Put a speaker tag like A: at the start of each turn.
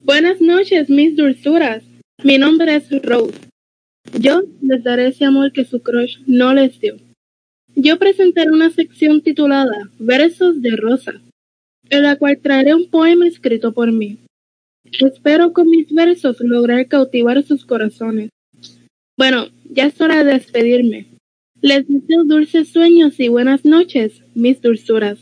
A: Buenas noches, mis dulzuras. Mi nombre es Rose. Yo les daré ese amor que su crush no les dio. Yo presentaré una sección titulada Versos de Rosa, en la cual traeré un poema escrito por mí. Espero con mis versos lograr cautivar sus corazones. Bueno, ya es hora de despedirme. Les deseo dulces sueños y buenas noches, mis dulzuras.